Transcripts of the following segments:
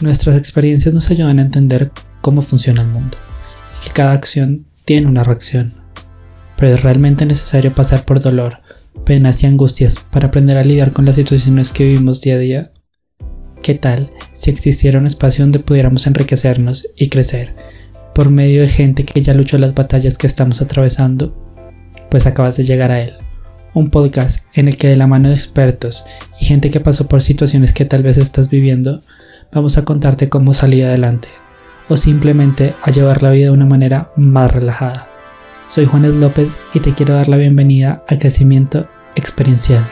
Nuestras experiencias nos ayudan a entender cómo funciona el mundo y que cada acción tiene una reacción. Pero es realmente necesario pasar por dolor, penas y angustias para aprender a lidiar con las situaciones que vivimos día a día. ¿Qué tal si existiera un espacio donde pudiéramos enriquecernos y crecer por medio de gente que ya luchó las batallas que estamos atravesando? Pues acabas de llegar a él un podcast en el que de la mano de expertos y gente que pasó por situaciones que tal vez estás viviendo, vamos a contarte cómo salir adelante o simplemente a llevar la vida de una manera más relajada. Soy Juanes López y te quiero dar la bienvenida a Crecimiento Experiencial.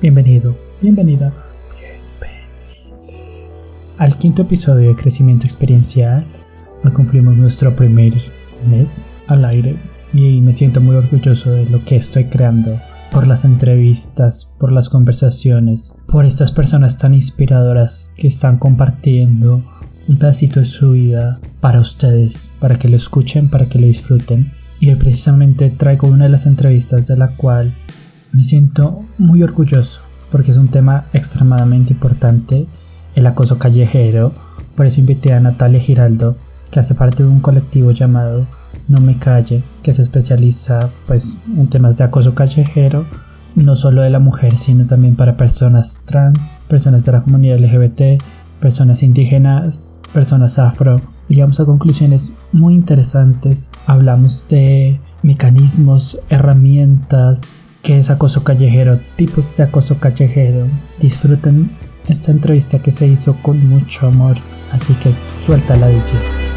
Bienvenido, bienvenida, al quinto episodio de Crecimiento Experiencial. Hoy cumplimos nuestro primer mes al aire y me siento muy orgulloso de lo que estoy creando por las entrevistas, por las conversaciones, por estas personas tan inspiradoras que están compartiendo un pedacito de su vida para ustedes, para que lo escuchen, para que lo disfruten. Y hoy precisamente traigo una de las entrevistas de la cual me siento muy orgulloso, porque es un tema extremadamente importante, el acoso callejero. Por eso invité a Natalia Giraldo, que hace parte de un colectivo llamado No Me Calle, que se especializa pues en temas de acoso callejero, no solo de la mujer, sino también para personas trans, personas de la comunidad LGBT, personas indígenas, personas afro. Llegamos a conclusiones muy interesantes. Hablamos de mecanismos, herramientas, qué es acoso callejero, tipos de acoso callejero. Disfruten esta entrevista que se hizo con mucho amor, así que suelta la dicha.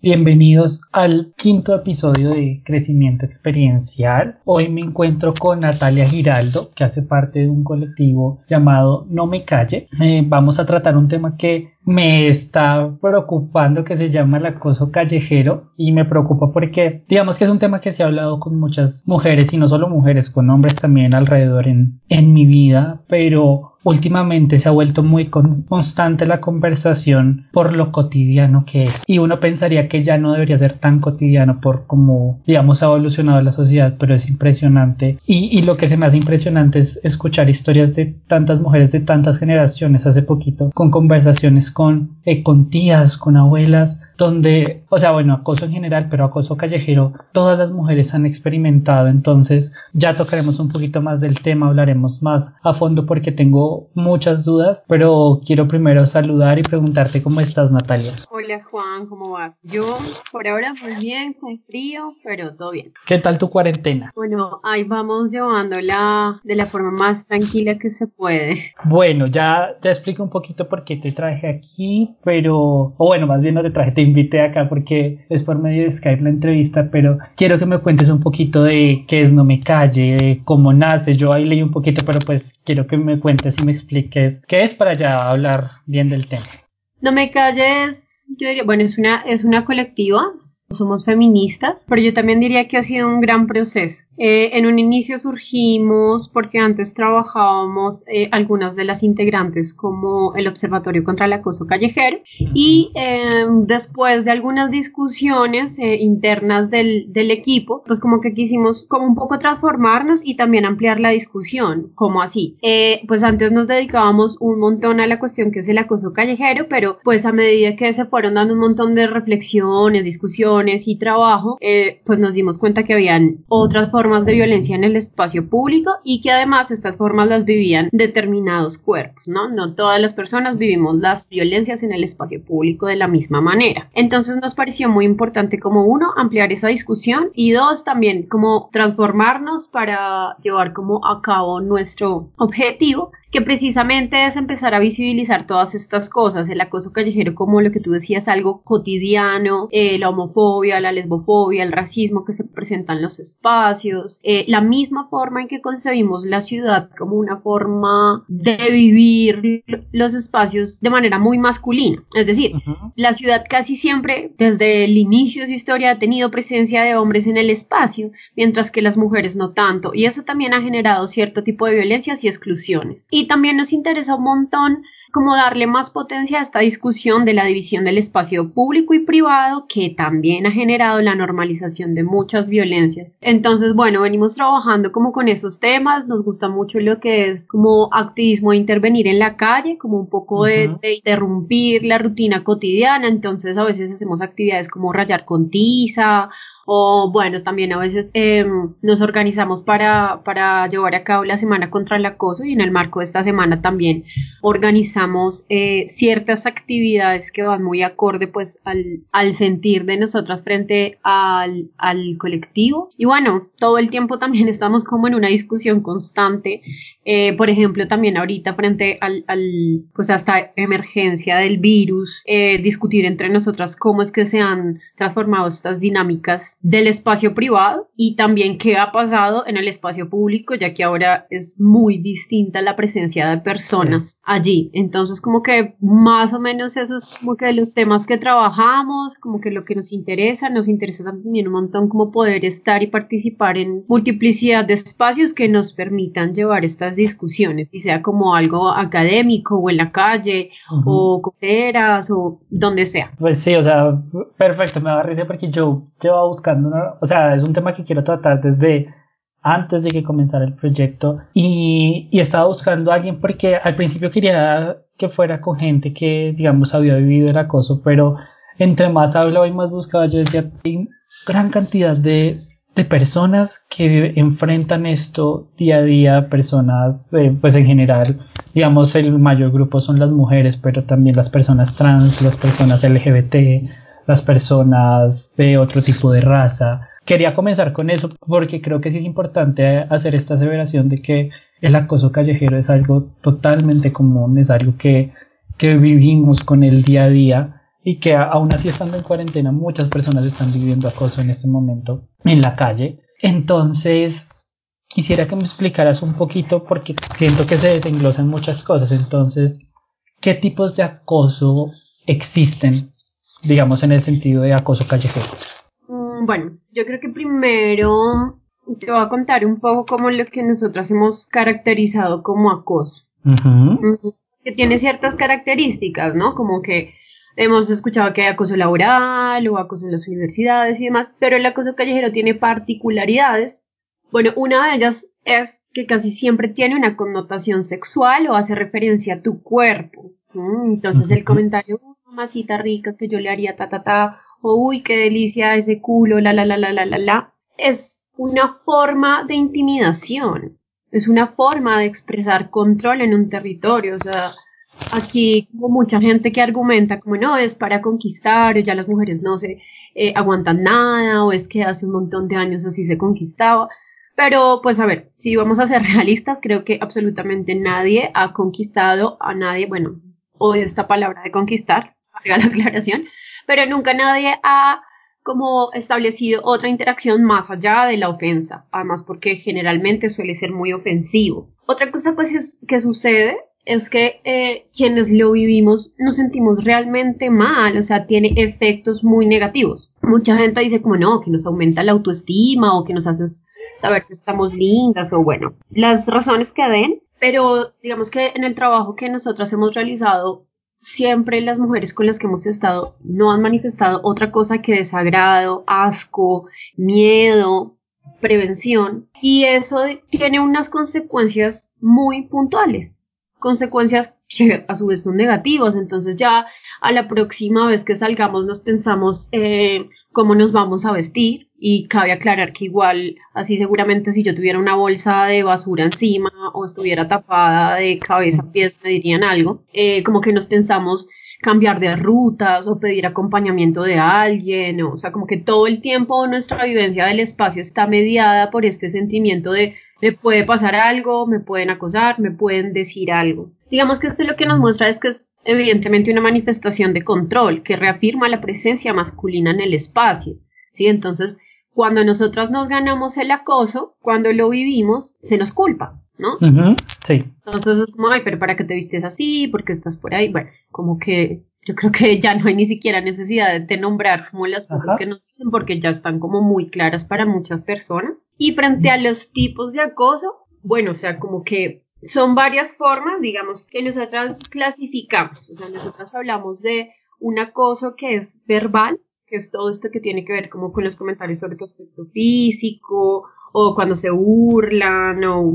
Bienvenidos al quinto episodio de Crecimiento Experiencial. Hoy me encuentro con Natalia Giraldo, que hace parte de un colectivo llamado No Me Calle. Eh, vamos a tratar un tema que me está preocupando que se llama el acoso callejero y me preocupa porque digamos que es un tema que se ha hablado con muchas mujeres y no solo mujeres, con hombres también alrededor en, en mi vida, pero últimamente se ha vuelto muy constante la conversación por lo cotidiano que es. Y uno pensaría que ya no debería ser tan cotidiano por cómo digamos ha evolucionado la sociedad pero es impresionante. Y, lo que se me hace impresionante es escuchar historias de tantas mujeres de tantas generaciones hace poquito con conversaciones con, eh, con tías, con abuelas, donde, o sea, bueno, acoso en general, pero acoso callejero, todas las mujeres han experimentado, entonces ya tocaremos un poquito más del tema, hablaremos más a fondo porque tengo muchas dudas, pero quiero primero saludar y preguntarte cómo estás, Natalia. Hola, Juan, ¿cómo vas? Yo, por ahora, muy bien, con frío, pero todo bien. ¿Qué tal tu cuarentena? Bueno, ahí vamos llevándola de la forma más tranquila que se puede. Bueno, ya te explico un poquito por qué te traje aquí, pero, o bueno, más bien no te traje, te invité acá porque es por medio de Skype la entrevista, pero quiero que me cuentes un poquito de qué es No Me Calle, de cómo nace. Yo ahí leí un poquito, pero pues quiero que me cuentes y me expliques qué es para ya hablar bien del tema. No Me Calles, yo diría, bueno, es una, es una colectiva, somos feministas, pero yo también diría que ha sido un gran proceso. Eh, en un inicio surgimos porque antes trabajábamos eh, algunas de las integrantes como el Observatorio contra el Acoso Callejero y eh, después de algunas discusiones internas del, del, equipo, pues como que quisimos como un poco transformarnos y también ampliar la discusión, como así. pues antes nos dedicábamos un montón a la cuestión que es el acoso callejero, pero pues a medida que se fueron dando un montón de reflexiones, discusiones, y trabajo, eh, pues nos dimos cuenta que habían otras formas de violencia en el espacio público y que además estas formas las vivían determinados cuerpos, ¿no? No todas las personas vivimos las violencias en el espacio público de la misma manera. Entonces nos pareció muy importante como uno, ampliar esa discusión y dos, también como transformarnos para llevar como a cabo nuestro objetivo que precisamente es empezar a visibilizar todas estas cosas, el acoso callejero como lo que tú decías, algo cotidiano, eh, la homofobia, la lesbofobia, el racismo que se presenta en los espacios, eh, la misma forma en que concebimos la ciudad como una forma de vivir los espacios de manera muy masculina. Es decir, la ciudad casi siempre, desde el inicio de su historia, ha tenido presencia de hombres en el espacio, mientras que las mujeres no tanto, y eso también ha generado cierto tipo de violencias y exclusiones y también nos interesa un montón como darle más potencia a esta discusión de la división del espacio público y privado que también ha generado la normalización de muchas violencias. Entonces, bueno, venimos trabajando como con esos temas, nos gusta mucho lo que es como activismo de intervenir en la calle, como un poco de, de interrumpir la rutina cotidiana, entonces a veces hacemos actividades como rayar con tiza o bueno, también a veces em, nos organizamos para, para llevar a cabo la semana contra el acoso y en el marco de esta semana también organizamos eh, ciertas actividades que van muy acorde pues al, al sentir de nosotras frente al, al colectivo. Y bueno, todo el tiempo también estamos como en una discusión constante eh, por ejemplo, también ahorita frente al, al, pues a emergencia del virus, eh, discutir entre nosotras cómo es que se han transformado estas dinámicas del espacio privado y también qué ha pasado en el espacio público, ya que ahora es muy distinta la presencia de personas allí. Entonces, como que más o menos esos como que los temas que trabajamos, como que lo que nos interesa, nos interesa también un montón como poder estar y participar en multiplicidad de espacios que nos permitan llevar estas discusiones, y sea como algo académico o en la calle o coceras o donde sea. Pues sí, o sea, perfecto, me va a reír porque yo llevo o sea, es un tema que quiero tratar desde antes de que comenzara el proyecto. Y, y estaba buscando a alguien porque al principio quería que fuera con gente que, digamos, había vivido el acoso, pero entre más hablaba y más buscaba, yo decía, hay gran cantidad de de personas que enfrentan esto día a día, personas, eh, pues en general, digamos, el mayor grupo son las mujeres, pero también las personas trans, las personas LGBT, las personas de otro tipo de raza. Quería comenzar con eso porque creo que es importante hacer esta aseveración de que el acoso callejero es algo totalmente común, es algo que, que vivimos con el día a día y que aún así estando en cuarentena muchas personas están viviendo acoso en este momento en la calle. Entonces, quisiera que me explicaras un poquito porque siento que se desenglosan muchas cosas. Entonces, ¿qué tipos de acoso existen, digamos, en el sentido de acoso callejero? Mm, bueno, yo creo que primero te voy a contar un poco como lo que nosotros hemos caracterizado como acoso. Que tiene ciertas características, ¿no? Como que Hemos escuchado que hay acoso laboral o acoso en las universidades y demás, pero el acoso callejero tiene particularidades. Bueno, una de ellas es que casi siempre tiene una connotación sexual o hace referencia a tu cuerpo. Entonces el comentario, uy, mamacita rica, que yo le haría ta ta ta, o uy, qué delicia ese culo, la la la la la la la, es una forma de intimidación, es una forma de expresar control en un territorio, o sea, aquí como mucha gente que argumenta como no, es para conquistar o ya las mujeres no se eh, aguantan nada o es que hace un montón de años así se conquistaba. Pero pues a ver, si vamos a ser realistas, creo que absolutamente nadie ha conquistado a nadie, bueno, odio esta palabra de conquistar, la aclaración, pero nunca nadie ha como establecido otra interacción más allá de la ofensa, además porque generalmente suele ser muy ofensivo. Otra cosa pues que sucede es que eh, quienes lo vivimos nos sentimos realmente mal, o sea, tiene efectos muy negativos. Mucha gente dice como no, que nos aumenta la autoestima o que nos hace saber que estamos lindas o bueno, las razones que den, pero digamos que en el trabajo que nosotras hemos realizado, siempre las mujeres con las que hemos estado no han manifestado otra cosa que desagrado, asco, miedo, prevención. Y eso tiene unas consecuencias muy puntuales. Consecuencias que a su vez son negativas. Entonces ya a la próxima vez que salgamos nos pensamos eh, cómo nos vamos a vestir y cabe aclarar que igual así seguramente si yo tuviera una bolsa de basura encima o estuviera tapada de cabeza a pies me dirían algo. Eh, como que nos pensamos cambiar de rutas o pedir acompañamiento de alguien, o sea, como que todo el tiempo nuestra vivencia del espacio está mediada por este sentimiento de me puede pasar algo, me pueden acosar, me pueden decir algo. Digamos que esto lo que nos muestra es que es evidentemente una manifestación de control que reafirma la presencia masculina en el espacio. ¿sí? Entonces, cuando nosotras nos ganamos el acoso, cuando lo vivimos, se nos culpa, ¿no? sí. Entonces es como, ay, pero ¿para qué te vistes así? ¿Por qué estás por ahí? Bueno, como que yo creo que ya no hay ni siquiera necesidad de nombrar como las cosas que nos dicen porque ya están como muy claras para muchas personas. Y frente a los tipos de acoso, bueno, o sea, como que Son varias formas, digamos, que nosotras clasificamos. O sea, nosotras hablamos de un acoso que es verbal, que es todo esto que tiene que ver como con los comentarios sobre tu aspecto físico, o cuando se burlan o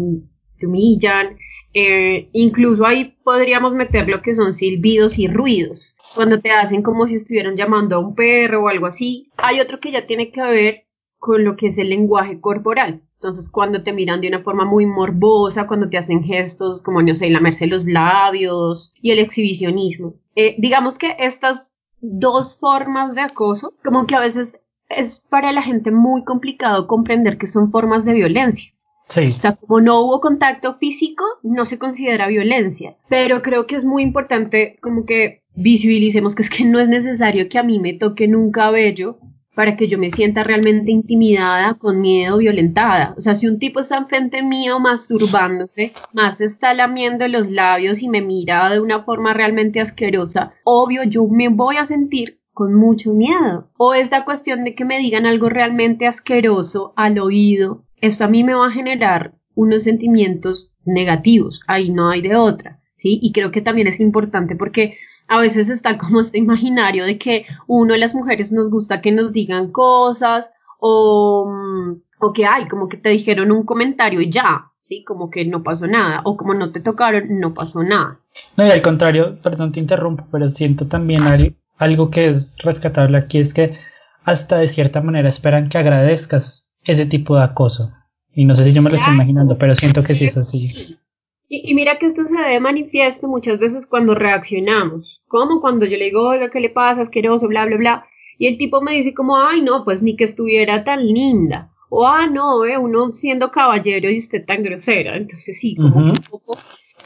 te humillan. Eh, incluso ahí podríamos meter lo que son silbidos y ruidos, cuando te hacen como si estuvieran llamando a un perro o algo así. Hay otro que ya tiene que ver con lo que es el lenguaje corporal. Entonces, cuando te miran de una forma muy morbosa, cuando te hacen gestos como, no sé, lamerse los labios y el exhibicionismo. Eh, digamos que estas dos formas de acoso, como que a veces es para la gente muy complicado comprender que son formas de violencia. Sí. O sea, como no hubo contacto físico, no se considera violencia. Pero creo que es muy importante como que visibilicemos que es que no es necesario que a mí me toque un cabello para que yo me sienta realmente intimidada, con miedo, violentada. O sea, si un tipo está enfrente mío masturbándose, más está lamiendo los labios y me mira de una forma realmente asquerosa, obvio yo me voy a sentir con mucho miedo. O esta cuestión de que me digan algo realmente asqueroso al oído, esto a mí me va a generar unos sentimientos negativos, ahí no hay de otra. ¿Sí? Y creo que también es importante porque a veces está como este imaginario de que uno de las mujeres nos gusta que nos digan cosas o, o que hay, como que te dijeron un comentario y ya, ¿sí? Como que no pasó nada o como no te tocaron, no pasó nada. No, y al contrario, perdón, te interrumpo, pero siento también algo que es rescatable aquí es que hasta de cierta manera esperan que agradezcas ese tipo de acoso. Y no sé si yo me lo estoy imaginando, pero siento que sí es así. Y, mira que esto se ve manifiesto muchas veces cuando reaccionamos, como cuando yo le digo, oiga, ¿qué le pasa? Asqueroso, bla, bla, bla. Y el tipo me dice como, ay, no, pues ni que estuviera tan linda. O, ah, no, eh, uno siendo caballero y usted tan grosera. Entonces sí, como un poco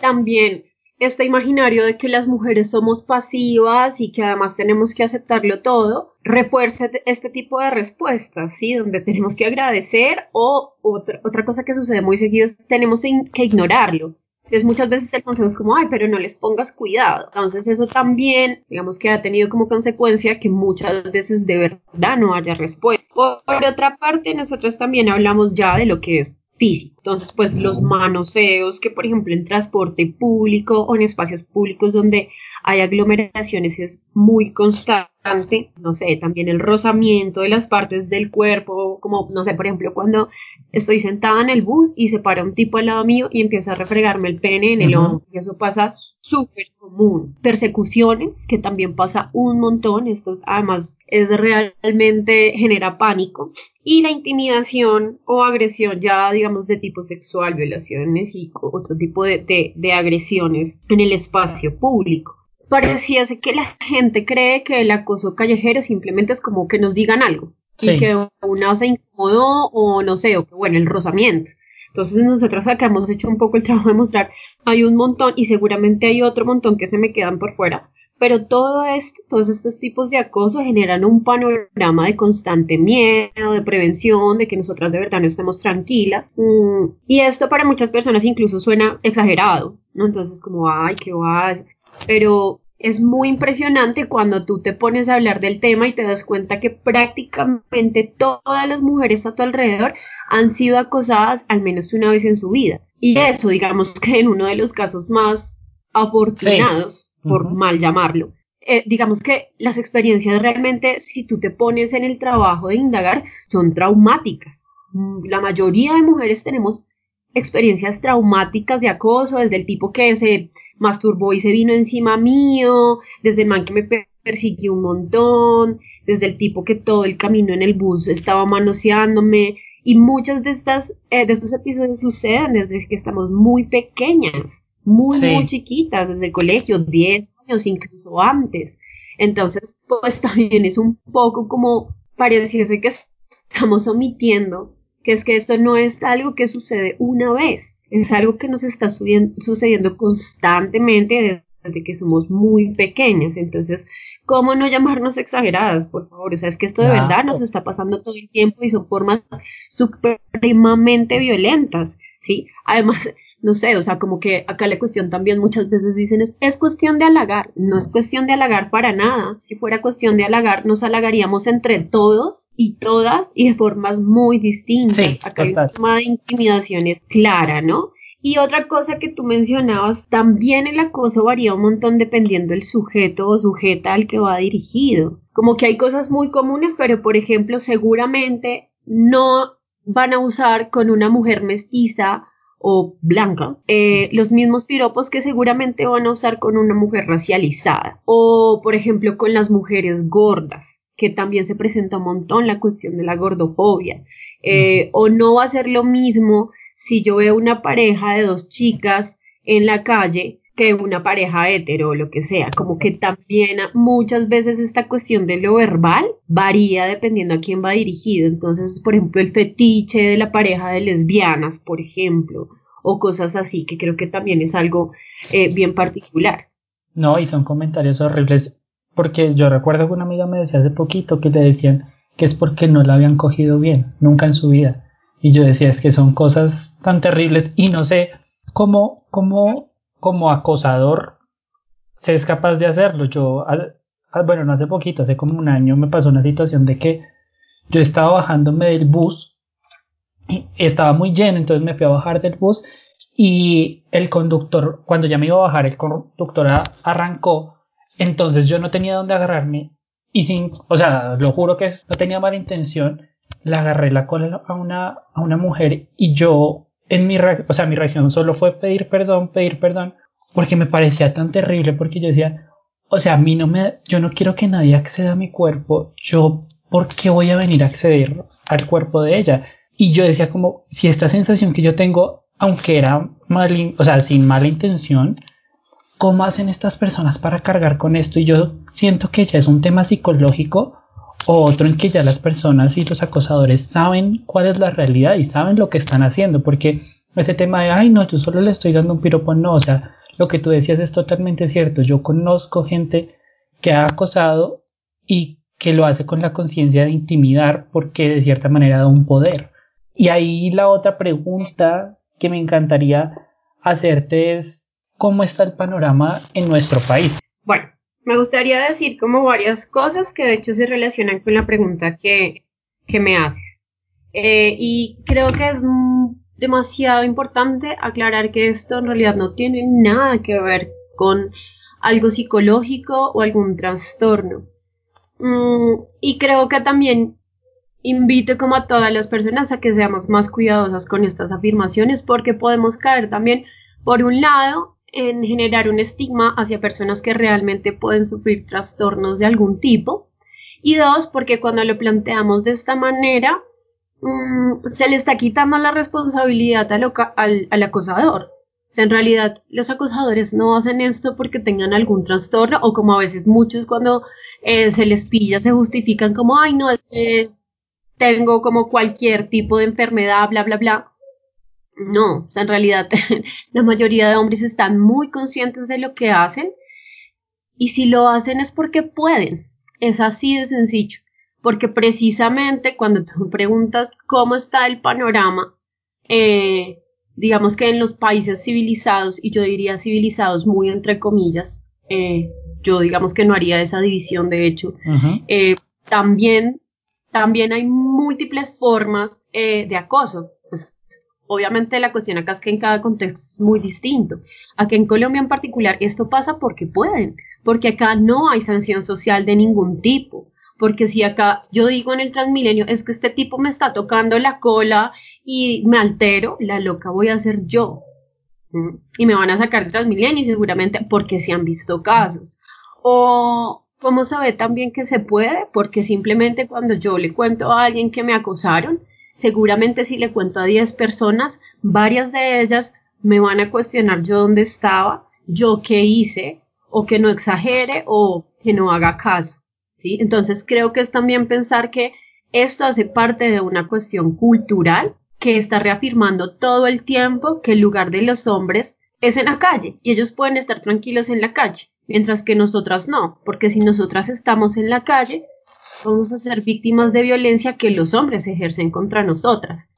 también este imaginario de que las mujeres somos pasivas y que además tenemos que aceptarlo todo, refuerza este tipo de respuestas, ¿sí? Donde tenemos que agradecer o otra, otra cosa que sucede muy seguido es tenemos que ignorarlo. Entonces muchas veces el consejo es como, ay, pero no les pongas cuidado. Entonces eso también, digamos que ha tenido como consecuencia que muchas veces de verdad no haya respuesta. Por, otra parte, nosotros también hablamos ya de lo que es físico. Entonces, pues los manoseos que, por ejemplo, en transporte público o en espacios públicos donde hay aglomeraciones es muy constante no sé, también el rozamiento de las partes del cuerpo, como, no sé, por ejemplo, cuando estoy sentada en el bus y se para un tipo al lado mío y empieza a refregarme el pene en el hombro, y eso pasa súper común. Persecuciones, que también pasa un montón, esto además es realmente genera pánico. Y la intimidación o agresión ya, digamos, de tipo sexual, violaciones y otro tipo de, de agresiones en el espacio público pareciese que la gente cree que el acoso callejero simplemente es como que nos digan algo y que una se incomodó o no sé, o que bueno, el rozamiento. Entonces nosotros acá hemos hecho un poco el trabajo de mostrar, hay un montón y seguramente hay otro montón que se me quedan por fuera, pero todo esto, todos estos tipos de acoso generan un panorama de constante miedo, de prevención, de que nosotras de verdad no estemos tranquilas. Mm, y esto para muchas personas incluso suena exagerado, ¿no? Entonces como, ay, qué va, pero es muy impresionante cuando tú te pones a hablar del tema y te das cuenta que prácticamente todas las mujeres a tu alrededor han sido acosadas al menos una vez en su vida. Y eso, digamos que en uno de los casos más afortunados, por mal llamarlo. Eh, digamos que las experiencias realmente, si tú te pones en el trabajo de indagar, son traumáticas. Mm, la mayoría de mujeres tenemos experiencias traumáticas de acoso, desde el tipo que se masturbó y se vino encima mío, desde el man que me persiguió un montón, desde el tipo que todo el camino en el bus estaba manoseándome. Y muchas de estas, eh, de estos episodios suceden desde que estamos muy pequeñas, muy, muy chiquitas, desde el colegio, 10 años, incluso antes. Entonces, pues también es un poco como pareciese que estamos omitiendo que es que esto no es algo que sucede una vez, es algo que nos está sucediendo constantemente desde que somos muy pequeñas. Entonces, ¿cómo no llamarnos exageradas, por favor? O sea, es que esto de verdad nos está pasando todo el tiempo y son formas supremamente violentas, ¿sí? Además, no sé, o sea, como que acá la cuestión también muchas veces dicen es, es cuestión de halagar, no es cuestión de halagar para nada, si fuera cuestión de halagar nos halagaríamos entre todos y todas y de formas muy distintas, acá hay una forma de intimidación es clara, ¿no? Y otra cosa que tú mencionabas, también el acoso varía un montón dependiendo del sujeto o sujeta al que va dirigido. Como que hay cosas muy comunes, pero por ejemplo, seguramente no van a usar con una mujer mestiza o blanca eh, los mismos piropos que seguramente van a usar con una mujer racializada. O por ejemplo con las mujeres gordas que también se presenta un montón la cuestión de la gordofobia. Eh, o no va a ser lo mismo si yo veo una pareja de dos chicas en la calle que una pareja hetero o lo que sea, como que también muchas veces esta cuestión de lo verbal varía dependiendo a quién va dirigido. Entonces, por ejemplo, el fetiche de la pareja de lesbianas, por ejemplo, o cosas así, que creo que también es algo eh, bien particular. No, y son comentarios horribles, porque yo recuerdo que una amiga me decía hace poquito que le decían que es porque no la habían cogido bien, nunca en su vida. Y yo decía, es que son cosas tan terribles y no sé cómo, cómo como acosador se es capaz de hacerlo. Yo, bueno, no hace poquito, hace como un año me pasó una situación de que yo estaba bajándome del bus, estaba muy lleno, entonces me fui a bajar del bus y el conductor, cuando ya me iba a bajar, el conductor arrancó, entonces yo no tenía dónde agarrarme y sin, o sea, lo juro que no tenía mala intención, le agarré la cola a una, a una mujer y yo en mi, o sea, mi reacción solo fue pedir perdón, pedir perdón, porque me parecía tan terrible, porque yo decía, o sea, a mí no me, yo no quiero que nadie acceda a mi cuerpo, yo, ¿por qué voy a venir a acceder al cuerpo de ella? Y yo decía como, si esta sensación que yo tengo, aunque era mal, o sea, sin mala intención, ¿cómo hacen estas personas para cargar con esto? Y yo siento que ya es un tema psicológico o otro en que ya las personas y los acosadores saben cuál es la realidad y saben lo que están haciendo, porque ese tema de, ay, no, yo solo le estoy dando un piropo, no, o sea, lo que tú decías es totalmente cierto. Yo conozco gente que ha acosado y que lo hace con la conciencia de intimidar porque de cierta manera da un poder. Y ahí la otra pregunta que me encantaría hacerte es, ¿cómo está el panorama en nuestro país? Bueno, me gustaría decir como varias cosas que de hecho se relacionan con la pregunta que, me haces. Eh, y creo que es demasiado importante aclarar que esto en realidad no tiene nada que ver con algo psicológico o algún trastorno. Mm, y creo que también invito como a todas las personas a que seamos más cuidadosas con estas afirmaciones porque podemos caer también, por un lado, en generar un estigma hacia personas que realmente pueden sufrir trastornos de algún tipo. Y dos, porque cuando lo planteamos de esta manera, mm, se le está quitando la responsabilidad al, al, acosador. O sea, en realidad los acosadores no hacen esto porque tengan algún trastorno o como a veces muchos cuando eh, se les pilla se justifican como, ay, no, tengo como cualquier tipo de enfermedad, bla, bla, bla. No, o sea, en realidad la mayoría de hombres están muy conscientes de lo que hacen y si lo hacen es porque pueden. Es así de sencillo. Porque precisamente cuando tú preguntas cómo está el panorama, eh, digamos que en los países civilizados, y yo diría civilizados muy entre comillas, eh, yo digamos que no haría esa división de hecho, eh, también, también hay múltiples formas de acoso. Pues, Obviamente la cuestión acá es que en cada contexto es muy distinto. Aquí en Colombia en particular esto pasa porque pueden, porque acá no hay sanción social de ningún tipo. Porque si acá yo digo en el Transmilenio es que este tipo me está tocando la cola y me altero, la loca voy a ser yo. ¿Mm? Y me van a sacar de Transmilenio seguramente porque se han visto casos. O ¿cómo sabe también que se puede? Porque simplemente cuando yo le cuento a alguien que me acosaron, seguramente si le cuento a 10 personas, varias de ellas me van a cuestionar yo dónde estaba, yo qué hice, o que no exagere o que no haga caso. ¿sí? Entonces creo que es también pensar que esto hace parte de una cuestión cultural que está reafirmando todo el tiempo que el lugar de los hombres es en la calle y ellos pueden estar tranquilos en la calle, mientras que nosotras no, porque si nosotras estamos en la calle, vamos a ser víctimas de violencia que los hombres ejercen contra nosotras.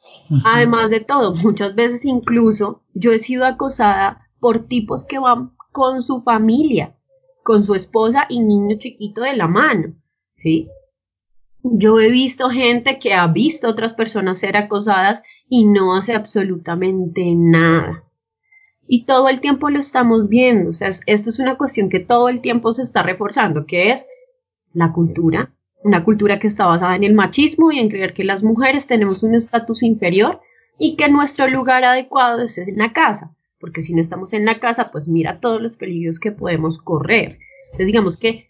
Además de todo, muchas veces incluso yo he sido acosada por tipos que van con su familia, con su esposa y niño chiquito de la mano, ¿sí? Yo he visto gente que ha visto otras personas ser acosadas y no hace absolutamente nada. y todo el tiempo lo estamos viendo. O sea, esto es una cuestión que todo el tiempo se está reforzando, que es la cultura, una cultura que está basada en el machismo y en creer que las mujeres tenemos un estatus inferior y que nuestro lugar adecuado es en la casa, porque si no estamos en la casa, pues mira todos los peligros que podemos correr. Entonces digamos que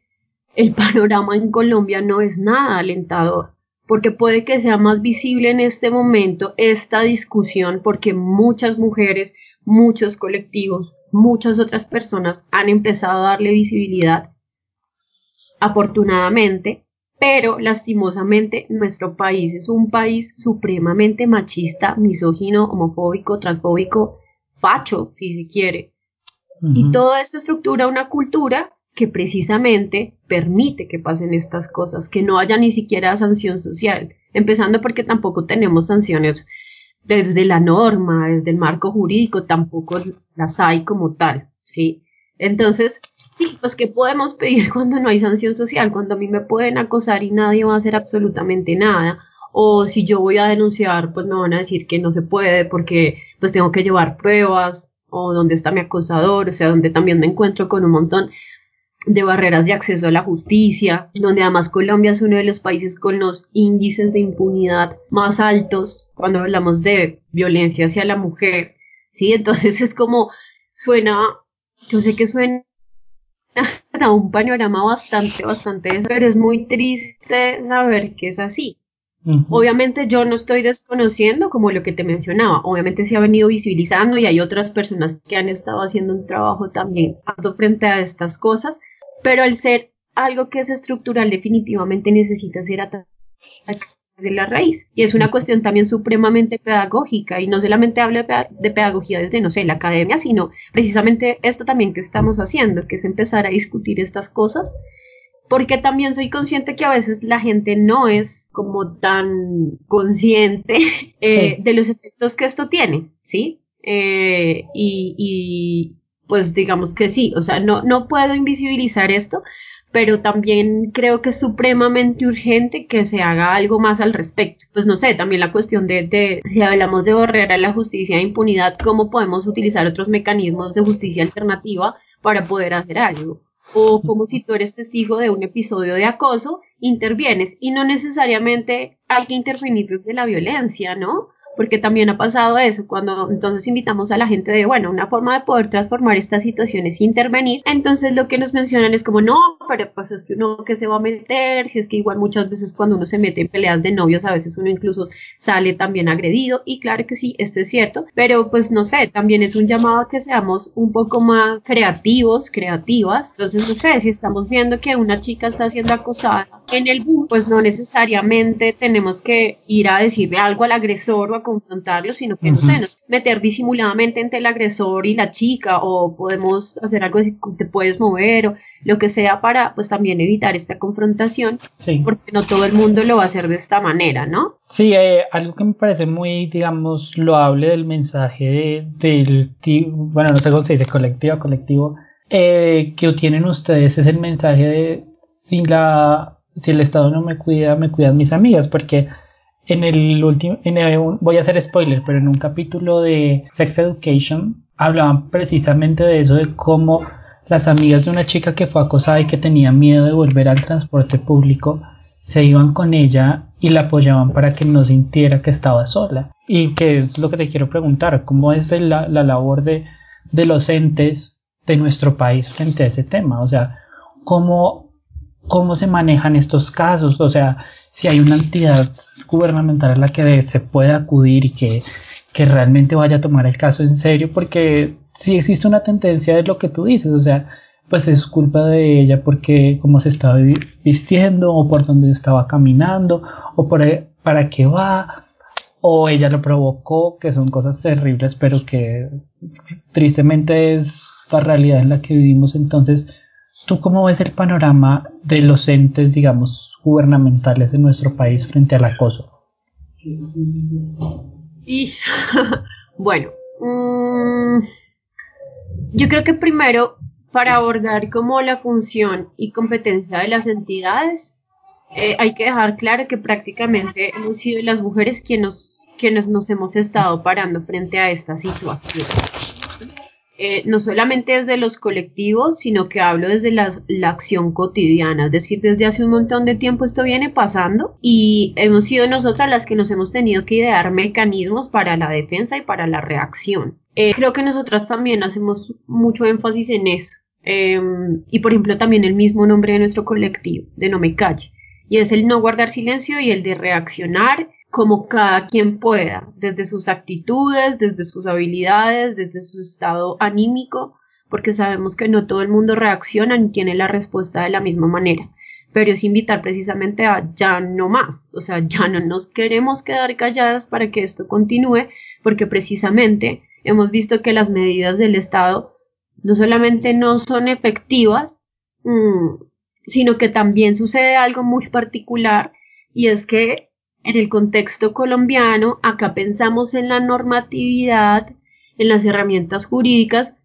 el panorama en Colombia no es nada alentador, porque puede que sea más visible en este momento esta discusión, porque muchas mujeres, muchos colectivos, muchas otras personas han empezado a darle visibilidad, afortunadamente, pero lastimosamente nuestro país es un país supremamente machista, misógino, homofóbico, transfóbico, facho, si se quiere. Y todo esto estructura una cultura que precisamente permite que pasen estas cosas, que no haya ni siquiera sanción social, empezando porque tampoco tenemos sanciones desde la norma, desde el marco jurídico, tampoco las hay como tal, ¿sí? Entonces, sí, pues ¿qué podemos pedir cuando no hay sanción social? Cuando a mí me pueden acosar y nadie va a hacer absolutamente nada, o si yo voy a denunciar, pues me van a decir que no se puede porque pues tengo que llevar pruebas, o dónde está mi acosador, o sea, donde también me encuentro con un montón de barreras de acceso a la justicia, donde además Colombia es uno de los países con los índices de impunidad más altos cuando hablamos de violencia hacia la mujer, ¿sí? Entonces es como, suena, yo sé que suena a un panorama bastante, bastante, pero es muy triste saber que es así. Obviamente yo no estoy desconociendo como lo que te mencionaba, obviamente se ha venido visibilizando y hay otras personas que han estado haciendo un trabajo también frente a estas cosas, pero al ser algo que es estructural definitivamente necesita ser atacado de la raíz. Y es una cuestión también supremamente pedagógica y no solamente hablo de pedagogía desde, no sé, la academia, sino precisamente esto también que estamos haciendo, que es empezar a discutir estas cosas porque también soy consciente que a veces la gente no es como tan consciente eh, de los efectos que esto tiene, ¿sí? Eh, y, y, pues digamos que sí, o sea, no, no puedo invisibilizar esto, pero también creo que es supremamente urgente que se haga algo más al respecto. Pues no sé, también la cuestión de, de si hablamos de barrera a la justicia de impunidad, cómo podemos utilizar otros mecanismos de justicia alternativa para poder hacer algo o como si tú eres testigo de un episodio de acoso, intervienes y no necesariamente hay que intervenir desde la violencia, ¿no? Porque también ha pasado eso, cuando entonces invitamos a la gente de, bueno, una forma de poder transformar estas situaciones es intervenir, entonces lo que nos mencionan es como, no, pero pues es que uno que se va a meter, si es que igual muchas veces cuando uno se mete en peleas de novios, a veces uno incluso sale también agredido, y claro que sí, esto es cierto, pero pues no sé, también es un llamado a que seamos un poco más creativos, creativas, entonces no sé, si estamos viendo que una chica está siendo acosada en el bus, pues no necesariamente tenemos que ir a decirle algo al agresor o a confrontarlo, sino que, no sé, meter disimuladamente entre el agresor y la chica, o podemos hacer algo que te puedes mover, o lo que sea para, pues, también evitar esta confrontación, porque no todo el mundo lo va a hacer de esta manera, ¿no? Sí, eh, algo que me parece muy, digamos, loable del mensaje del, bueno, no sé cómo se dice, colectivo, colectivo, eh, que tienen ustedes es el mensaje de si la si el Estado no me cuida, me cuidan mis amigas, porque en el último, voy a hacer spoiler, pero en un capítulo de Sex Education hablaban precisamente de eso, de cómo las amigas de una chica que fue acosada y que tenía miedo de volver al transporte público se iban con ella y la apoyaban para que no sintiera que estaba sola. Y que es lo que te quiero preguntar, ¿cómo es la, la labor de, de los entes de nuestro país frente a ese tema? O sea, ¿cómo, cómo se manejan estos casos? O sea, si hay una entidad gubernamental a la que se puede acudir y que, realmente vaya a tomar el caso en serio, porque si existe una tendencia de lo que tú dices, o sea, pues es culpa de ella porque cómo se estaba vistiendo o por dónde estaba caminando o por para qué va o ella lo provocó, que son cosas terribles, pero que tristemente es la realidad en la que vivimos. Entonces, ¿tú cómo ves el panorama de los entes, digamos, gubernamentales de nuestro país frente al acoso? Y, bueno, mm, yo creo que primero, para abordar como la función y competencia de las entidades, eh, hay que dejar claro que prácticamente hemos sido las mujeres quienes nos, quienes nos hemos estado parando frente a esta situación. Eh, no solamente desde los colectivos, sino que hablo desde la, acción cotidiana, es decir, desde hace un montón de tiempo esto viene pasando y hemos sido nosotras las que nos hemos tenido que idear mecanismos para la defensa y para la reacción. Eh, creo que nosotras también hacemos mucho énfasis en eso. Em, y por ejemplo también el mismo nombre de nuestro colectivo, de No Me Calle, y es el no guardar silencio y el de reaccionar como cada quien pueda, desde sus actitudes, desde sus habilidades, desde su estado anímico, porque sabemos que no todo el mundo reacciona ni tiene la respuesta de la misma manera. Pero es invitar precisamente a ya no más, o sea, ya no nos queremos quedar calladas para que esto continúe, porque precisamente hemos visto que las medidas del Estado no solamente no son efectivas, mm, sino que también sucede algo muy particular y es que en el contexto colombiano, acá pensamos en la normatividad, en las herramientas jurídicas,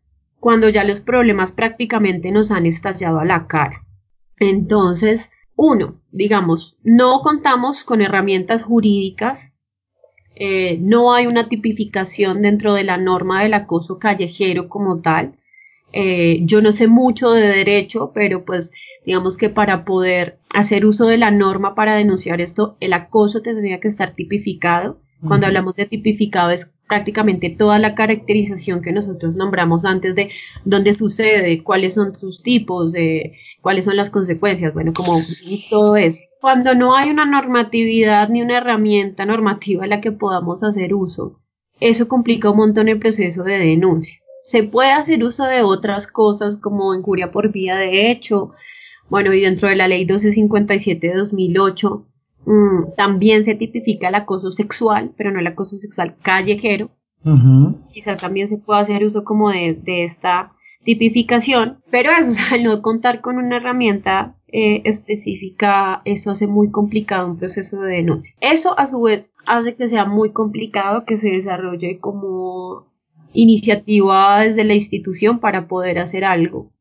cuando ya los problemas prácticamente nos han estallado a la cara. Entonces, uno, digamos, no contamos con herramientas jurídicas, eh, no hay una tipificación dentro de la norma del acoso callejero como tal. Eh, yo no sé mucho de derecho, pero pues Digamos que para poder hacer uso de la norma para denunciar esto, el acoso tendría que estar tipificado. Cuando hablamos de tipificado es prácticamente toda la caracterización que nosotros nombramos antes de dónde sucede, cuáles son sus tipos, de cuáles son las consecuencias, bueno, como todo es. Cuando no hay una normatividad ni una herramienta normativa en la que podamos hacer uso, eso complica un montón el proceso de denuncia. Se puede hacer uso de otras cosas como injuria por vía de hecho, bueno, y dentro de la ley 1257 de 2008 mm, también se tipifica el acoso sexual, pero no el acoso sexual callejero. Quizá también se puede hacer uso como de, esta tipificación, pero eso, al no contar con una herramienta eh, específica, eso hace muy complicado un proceso de denuncia. Eso a su vez hace que sea muy complicado que se desarrolle como iniciativa desde la institución para poder hacer algo.